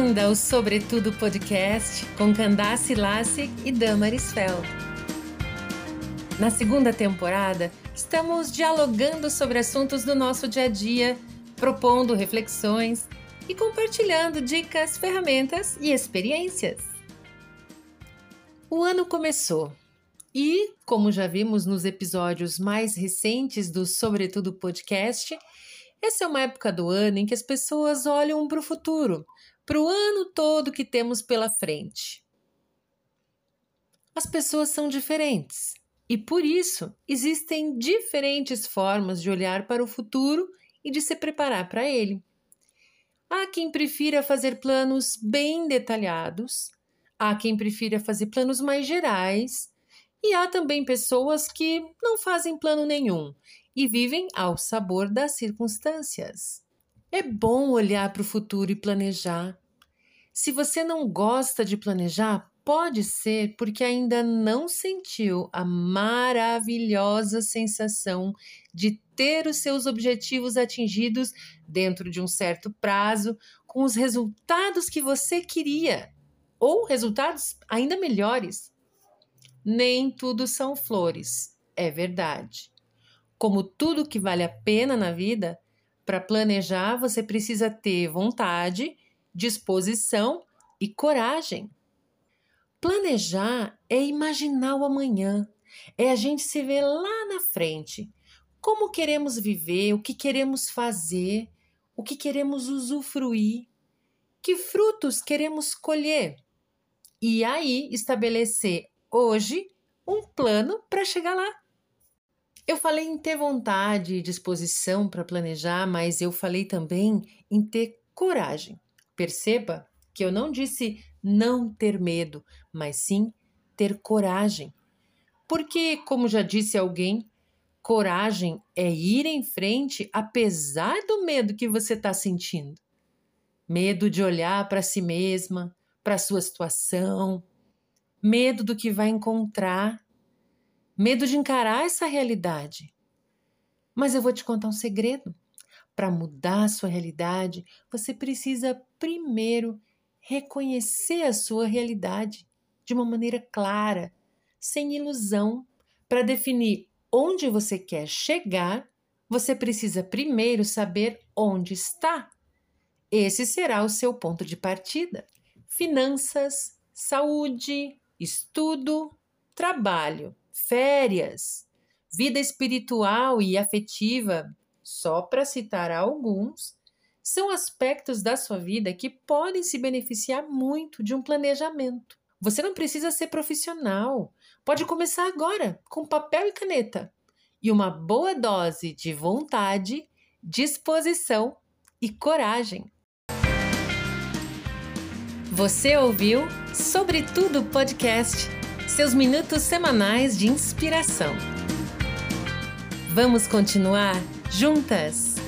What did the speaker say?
Bem-vinda ao Sobretudo Podcast com Candace Lassig e Damaris Feld. Na segunda temporada, estamos dialogando sobre assuntos do nosso dia a dia, propondo reflexões e compartilhando dicas, ferramentas e experiências. O ano começou e, como já vimos nos episódios mais recentes do Sobretudo Podcast, essa é uma época do ano em que as pessoas olham para o futuro, para o ano todo que temos pela frente. As pessoas são diferentes e, por isso, existem diferentes formas de olhar para o futuro e de se preparar para ele. Há quem prefira fazer planos bem detalhados, há quem prefira fazer planos mais gerais, e há também pessoas que não fazem plano nenhum e vivem ao sabor das circunstâncias. É bom olhar para o futuro e planejar. Se você não gosta de planejar, pode ser porque ainda não sentiu a maravilhosa sensação de ter os seus objetivos atingidos dentro de um certo prazo, com os resultados que você queria, ou resultados ainda melhores. Nem tudo são flores, é verdade. Como tudo que vale a pena na vida, para planejar você precisa ter vontade, disposição e coragem. Planejar é imaginar o amanhã, é a gente se ver lá na frente, como queremos viver, o que queremos fazer, o que queremos usufruir, que frutos queremos colher. E aí estabelecer hoje um plano para chegar lá. Eu falei em ter vontade e disposição para planejar, mas eu falei também em ter coragem. Perceba que eu não disse não ter medo, mas sim ter coragem. Porque, como já disse alguém, coragem é ir em frente apesar do medo que você está sentindo. Medo de olhar para si mesma, para sua situação, medo do que vai encontrar medo de encarar essa realidade. Mas eu vou te contar um segredo. Para mudar a sua realidade, você precisa primeiro reconhecer a sua realidade de uma maneira clara, sem ilusão. Para definir onde você quer chegar, você precisa primeiro saber onde está. Esse será o seu ponto de partida. Finanças, saúde, estudo, trabalho férias, vida espiritual e afetiva, só para citar alguns, são aspectos da sua vida que podem se beneficiar muito de um planejamento. Você não precisa ser profissional. Pode começar agora, com papel e caneta, e uma boa dose de vontade, disposição e coragem. Você ouviu Sobretudo Podcast seus minutos semanais de inspiração. Vamos continuar juntas?